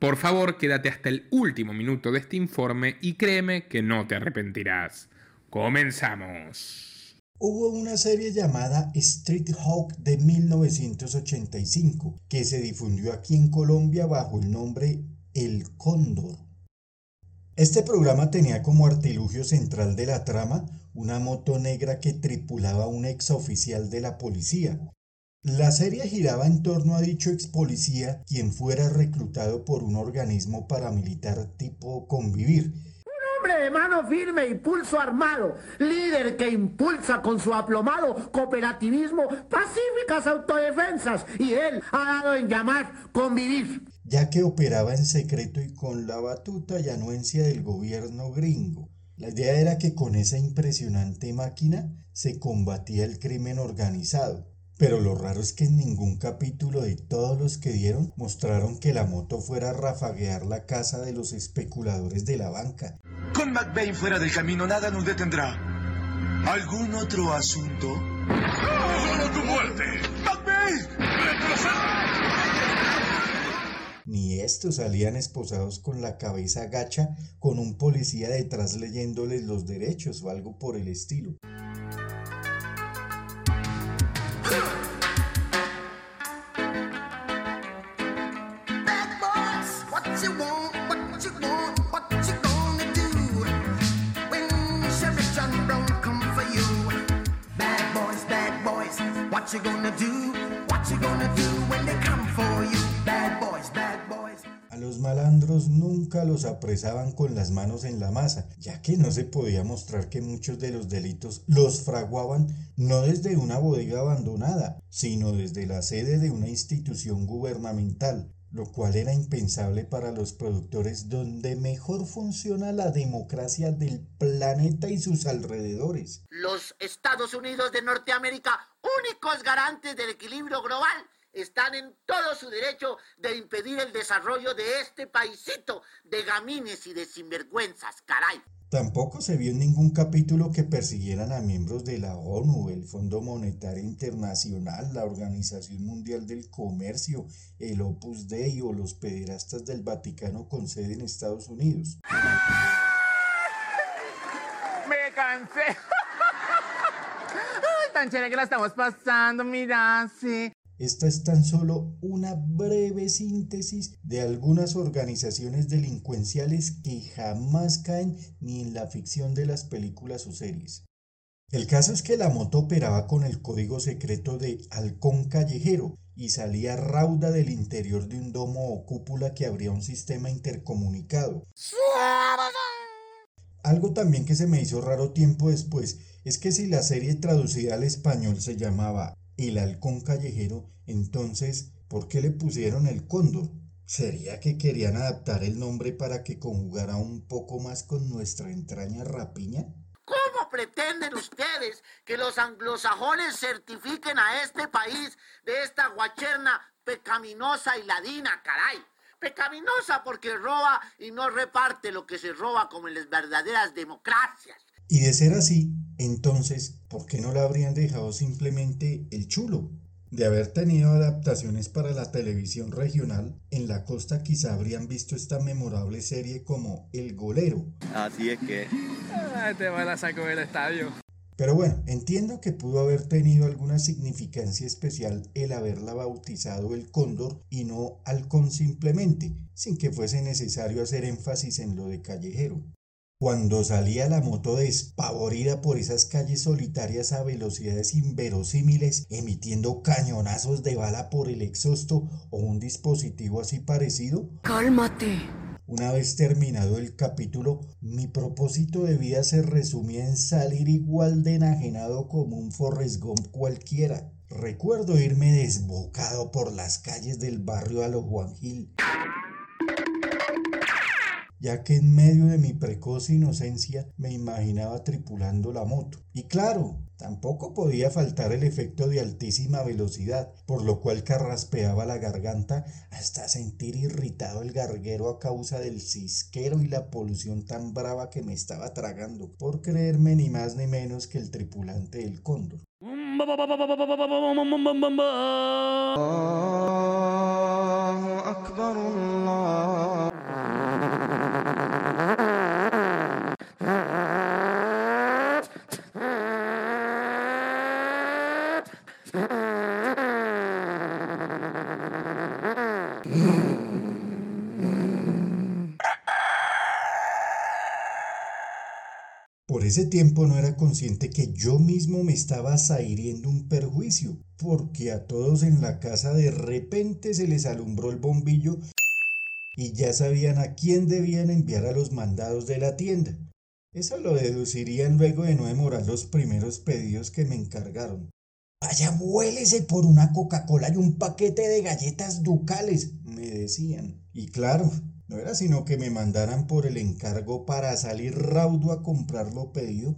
Por favor, quédate hasta el último minuto de este informe y créeme que no te arrepentirás. Comenzamos. Hubo una serie llamada Street Hawk de 1985 que se difundió aquí en Colombia bajo el nombre El Cóndor. Este programa tenía como artilugio central de la trama una moto negra que tripulaba un ex oficial de la policía, la serie giraba en torno a dicho ex policía, quien fuera reclutado por un organismo paramilitar tipo Convivir. Un hombre de mano firme y pulso armado, líder que impulsa con su aplomado cooperativismo pacíficas autodefensas, y él ha dado en llamar Convivir. Ya que operaba en secreto y con la batuta y anuencia del gobierno gringo. La idea era que con esa impresionante máquina se combatía el crimen organizado pero lo raro es que en ningún capítulo de todos los que dieron mostraron que la moto fuera a rafaguear la casa de los especuladores de la banca. Con McBain fuera del camino nada nos detendrá. ¿Algún otro asunto? ¡Solo tu muerte! ¡McBain! Ni estos salían esposados con la cabeza gacha con un policía detrás leyéndoles los derechos o algo por el estilo. Los apresaban con las manos en la masa, ya que no se podía mostrar que muchos de los delitos los fraguaban no desde una bodega abandonada, sino desde la sede de una institución gubernamental, lo cual era impensable para los productores donde mejor funciona la democracia del planeta y sus alrededores. Los Estados Unidos de Norteamérica, únicos garantes del equilibrio global, están en todo su derecho de impedir el desarrollo de este paisito de gamines y de sinvergüenzas, caray. Tampoco se vio en ningún capítulo que persiguieran a miembros de la ONU, el Fondo Monetario Internacional, la Organización Mundial del Comercio, el Opus Dei o los pederastas del Vaticano con sede en Estados Unidos. Me cansé. Ay, tan chévere que la estamos pasando, mira, sí. Esta es tan solo una breve síntesis de algunas organizaciones delincuenciales que jamás caen ni en la ficción de las películas o series. El caso es que la moto operaba con el código secreto de halcón callejero y salía rauda del interior de un domo o cúpula que abría un sistema intercomunicado. Algo también que se me hizo raro tiempo después es que si la serie traducida al español se llamaba el halcón callejero, entonces, ¿por qué le pusieron el cóndor? ¿Sería que querían adaptar el nombre para que conjugara un poco más con nuestra entraña rapiña? ¿Cómo pretenden ustedes que los anglosajones certifiquen a este país de esta guacherna pecaminosa y ladina, caray? Pecaminosa porque roba y no reparte lo que se roba como en las verdaderas democracias. Y de ser así, entonces, ¿por qué no la habrían dejado simplemente el chulo? De haber tenido adaptaciones para la televisión regional, en la costa quizá habrían visto esta memorable serie como El Golero. Así es que... Ah, te va a saco del estadio. Pero bueno, entiendo que pudo haber tenido alguna significancia especial el haberla bautizado el cóndor y no halcón simplemente, sin que fuese necesario hacer énfasis en lo de callejero. Cuando salía la moto despavorida por esas calles solitarias a velocidades inverosímiles, emitiendo cañonazos de bala por el exhausto o un dispositivo así parecido. Cálmate. Una vez terminado el capítulo, mi propósito de vida se resumía en salir igual de enajenado como un Forrest Gump cualquiera. Recuerdo irme desbocado por las calles del barrio a los Juan Gil ya que en medio de mi precoz inocencia me imaginaba tripulando la moto. Y claro, tampoco podía faltar el efecto de altísima velocidad, por lo cual carraspeaba la garganta hasta sentir irritado el garguero a causa del cisquero y la polución tan brava que me estaba tragando, por creerme ni más ni menos que el tripulante del cóndor. Ese tiempo no era consciente que yo mismo me estaba zahiriendo un perjuicio, porque a todos en la casa de repente se les alumbró el bombillo y ya sabían a quién debían enviar a los mandados de la tienda. Eso lo deducirían luego de no demorar los primeros pedidos que me encargaron. Vaya, vuélese por una Coca-Cola y un paquete de galletas ducales, me decían. Y claro, no era sino que me mandaran por el encargo para salir raudo a comprar lo pedido.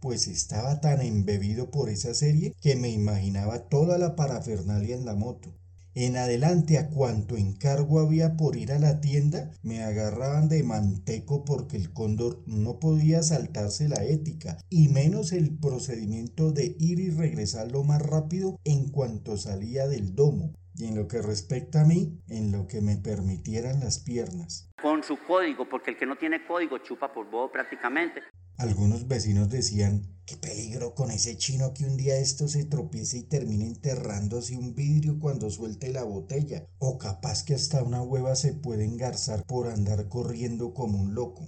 Pues estaba tan embebido por esa serie que me imaginaba toda la parafernalia en la moto. En adelante a cuanto encargo había por ir a la tienda, me agarraban de manteco porque el cóndor no podía saltarse la ética, y menos el procedimiento de ir y regresar lo más rápido en cuanto salía del domo. Y en lo que respecta a mí, en lo que me permitieran las piernas. Con su código, porque el que no tiene código chupa por bobo prácticamente. Algunos vecinos decían, qué peligro con ese chino que un día esto se tropiece y termine enterrándose un vidrio cuando suelte la botella, o capaz que hasta una hueva se puede engarzar por andar corriendo como un loco.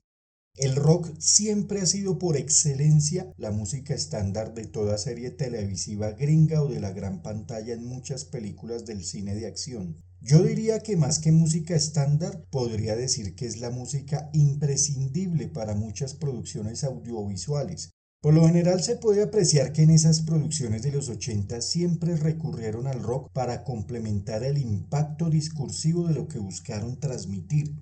El rock siempre ha sido por excelencia la música estándar de toda serie televisiva gringa o de la gran pantalla en muchas películas del cine de acción. Yo diría que más que música estándar, podría decir que es la música imprescindible para muchas producciones audiovisuales. Por lo general se puede apreciar que en esas producciones de los 80 siempre recurrieron al rock para complementar el impacto discursivo de lo que buscaron transmitir.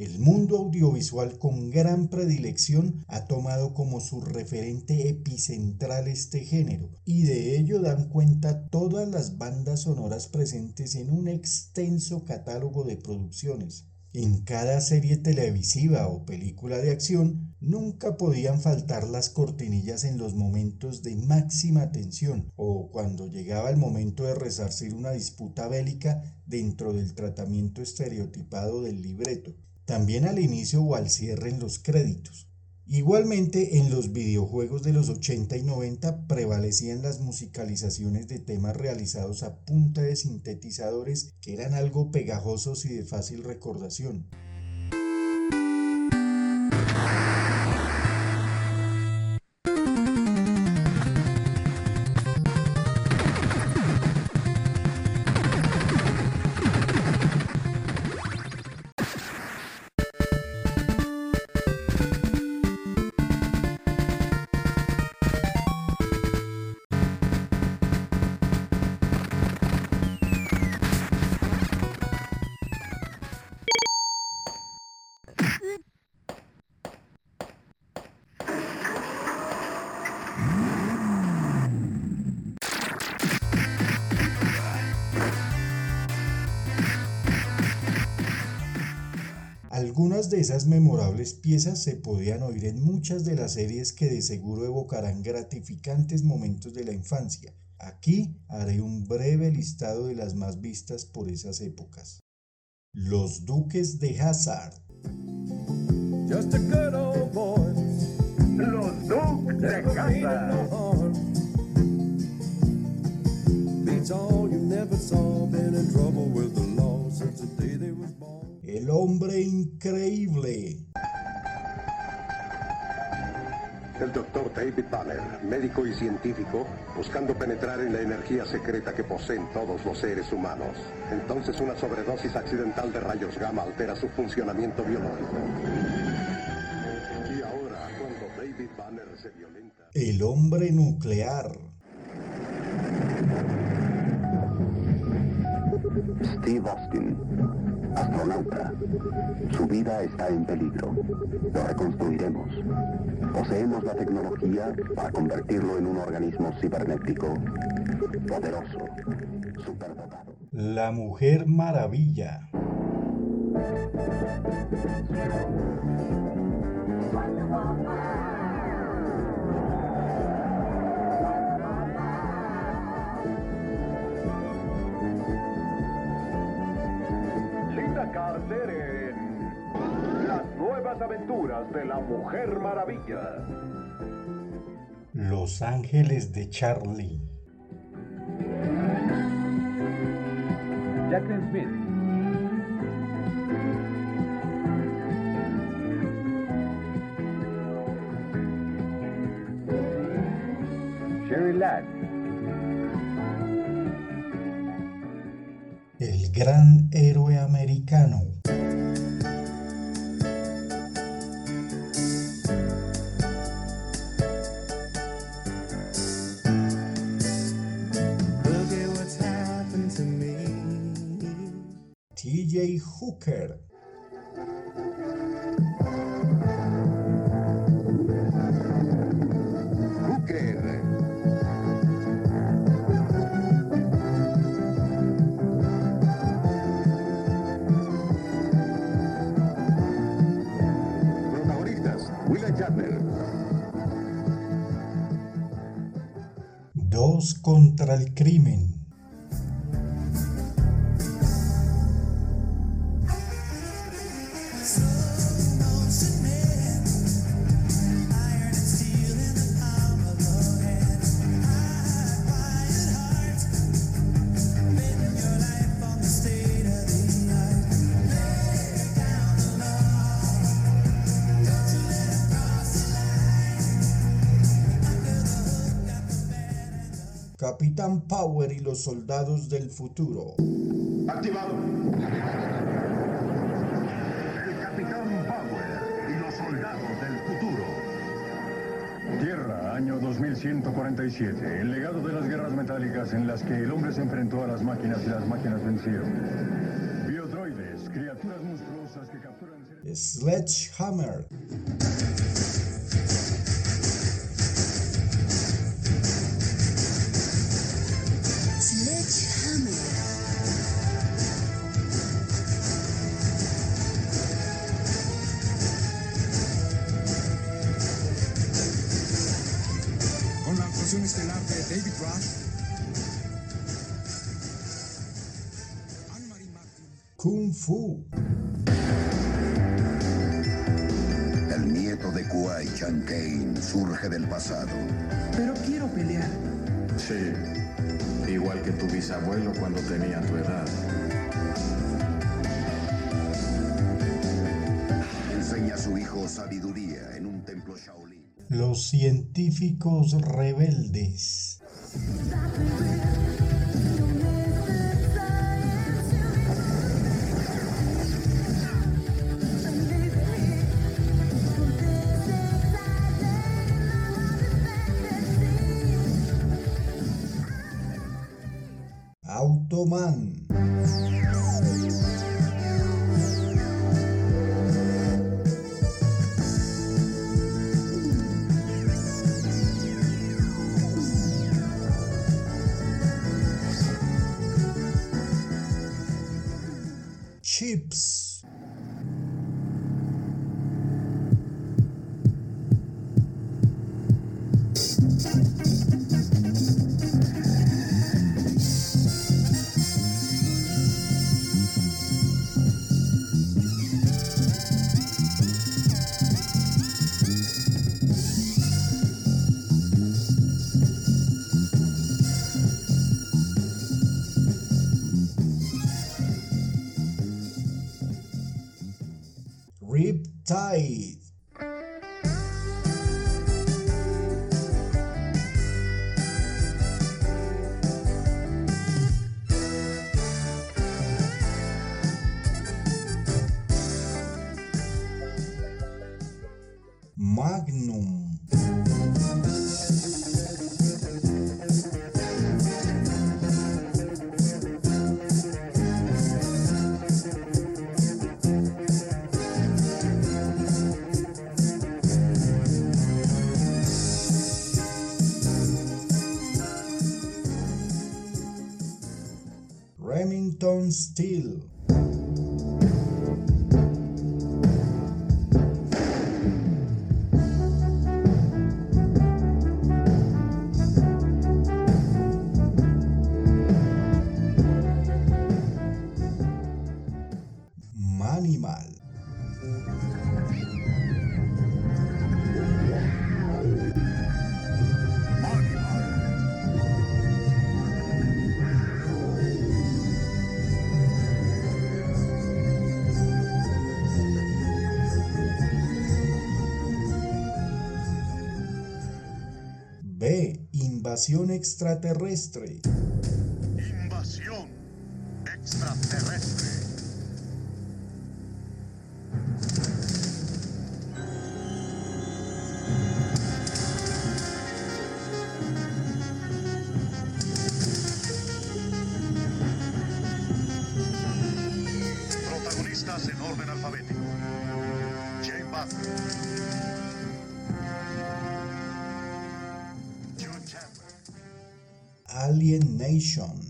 El mundo audiovisual con gran predilección ha tomado como su referente epicentral este género y de ello dan cuenta todas las bandas sonoras presentes en un extenso catálogo de producciones. En cada serie televisiva o película de acción nunca podían faltar las cortinillas en los momentos de máxima tensión o cuando llegaba el momento de resarcir una disputa bélica dentro del tratamiento estereotipado del libreto también al inicio o al cierre en los créditos. Igualmente, en los videojuegos de los 80 y 90 prevalecían las musicalizaciones de temas realizados a punta de sintetizadores que eran algo pegajosos y de fácil recordación. Algunas de esas memorables piezas se podían oír en muchas de las series que de seguro evocarán gratificantes momentos de la infancia. Aquí haré un breve listado de las más vistas por esas épocas. Los Duques de Hazard. Just a good old boy. Los Duques de Hazard. Beats all you never saw. Been in trouble with the law since the day they was born. El hombre increíble. El doctor David Banner, médico y científico, buscando penetrar en la energía secreta que poseen todos los seres humanos. Entonces una sobredosis accidental de rayos gamma altera su funcionamiento biológico. Y ahora, cuando David Banner se violenta... El hombre nuclear. Steve Austin, astronauta. Su vida está en peligro. Lo reconstruiremos. Poseemos la tecnología para convertirlo en un organismo cibernético poderoso, superdotado. La Mujer Maravilla. Conocer en Las nuevas aventuras de la Mujer Maravilla. Los Ángeles de Charlie. Jacqueline Smith. Sherry Ladd. El gran héroe americano. Hooker. Hooker. Protagonistas, William Shatner, Dos contra el crimen. Los soldados del futuro. activado. El Capitán Power y los soldados del futuro. Tierra, año 2147. El legado de las guerras metálicas en las que el hombre se enfrentó a las máquinas y las máquinas vencieron. Biodroides, criaturas monstruosas que capturan. Sledgehammer. Kane surge del pasado. pero quiero pelear. Sí, igual que tu bisabuelo cuando tenía tu edad. Enseña a su hijo sabiduría en un templo Shaolin. Los científicos rebeldes. Roman. Chips. Magnum. Remington Steel. Extraterrestre. alienation.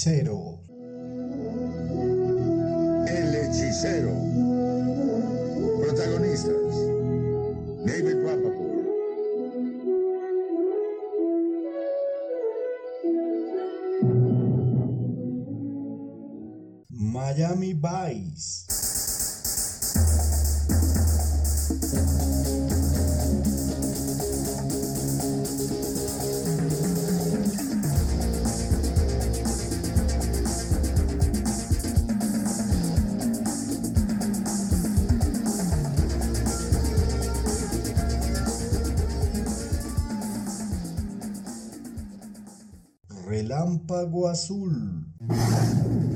Hechicero. El hechicero. Protagonistas. David Rappaport. Miami Vice. Relámpago Azul.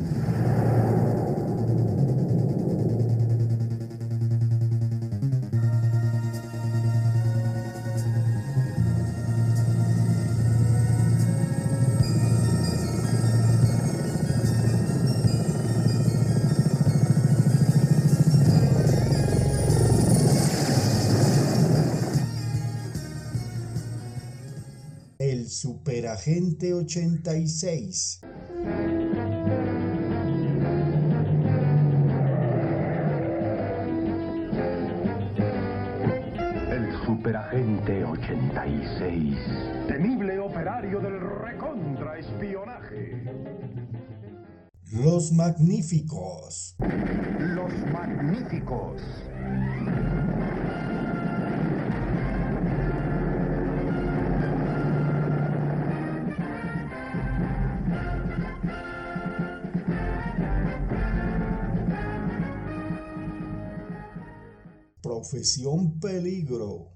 Superagente 86. El superagente 86. Temible operario del recontraespionaje. Los Magníficos. Los magníficos. Profesión Peligro.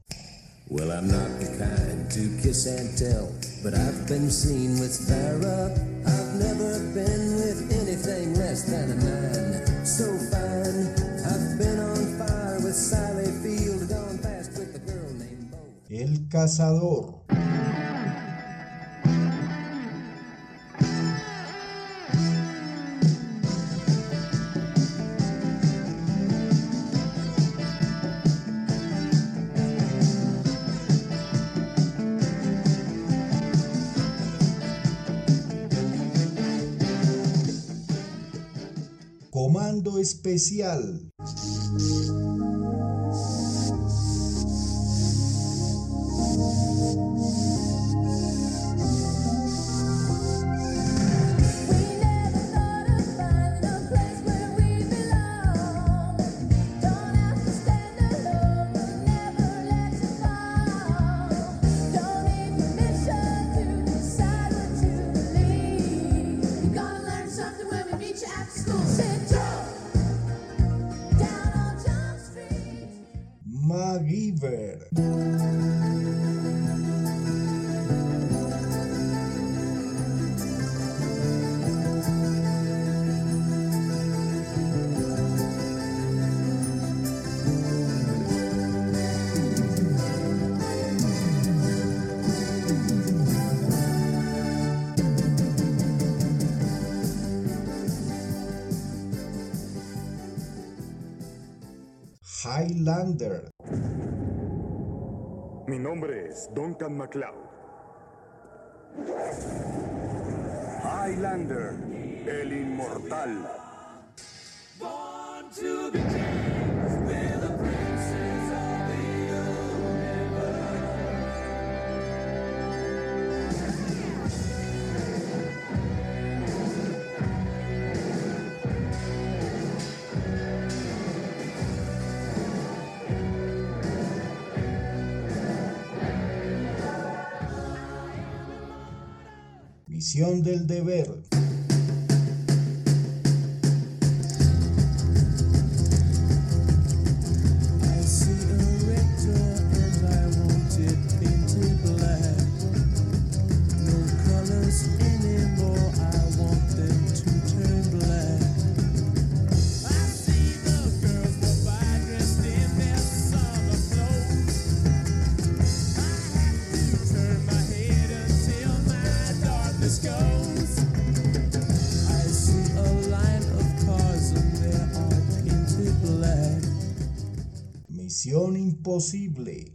Well, I'm not the kind to kiss and tell, but I've been seen with Farrah. I've never been with anything less than a nine. So fine, I've been on fire with Sally Field, gone fast with a girl named Bo. El Cazador. Especial. Mi nombre es Duncan MacLeod. Highlander, el inmortal. To be Visión del deber. imposible.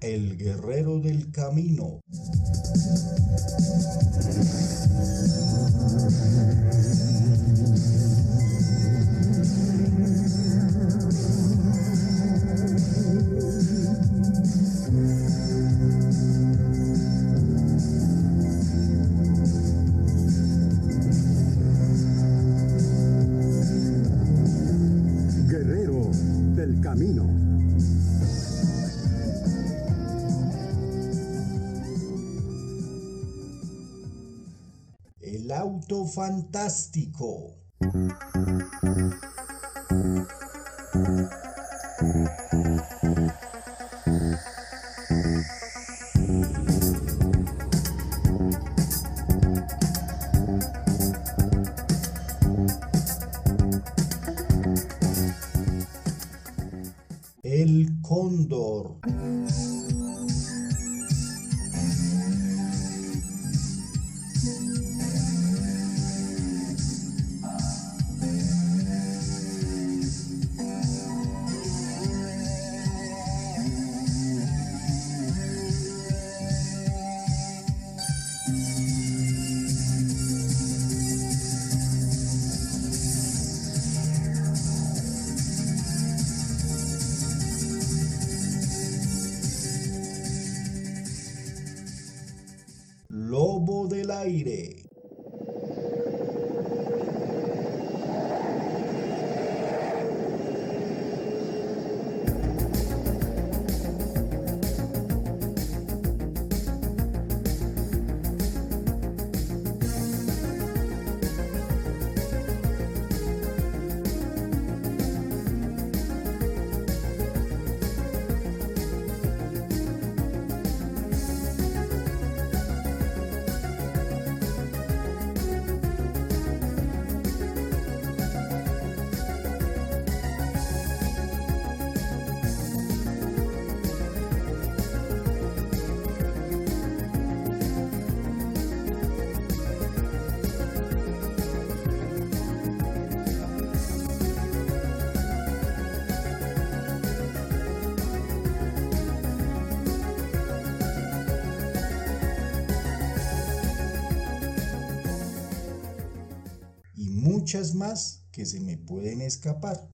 El guerrero del camino. fantástico. del aire. muchas más que se me pueden escapar.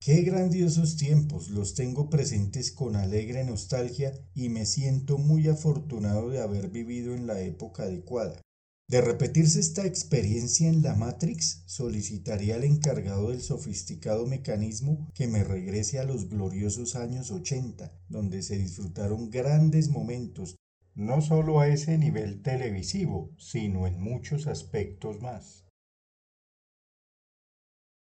Qué grandiosos tiempos, los tengo presentes con alegre nostalgia y me siento muy afortunado de haber vivido en la época adecuada. De repetirse esta experiencia en la Matrix, solicitaría al encargado del sofisticado mecanismo que me regrese a los gloriosos años 80, donde se disfrutaron grandes momentos, no solo a ese nivel televisivo, sino en muchos aspectos más.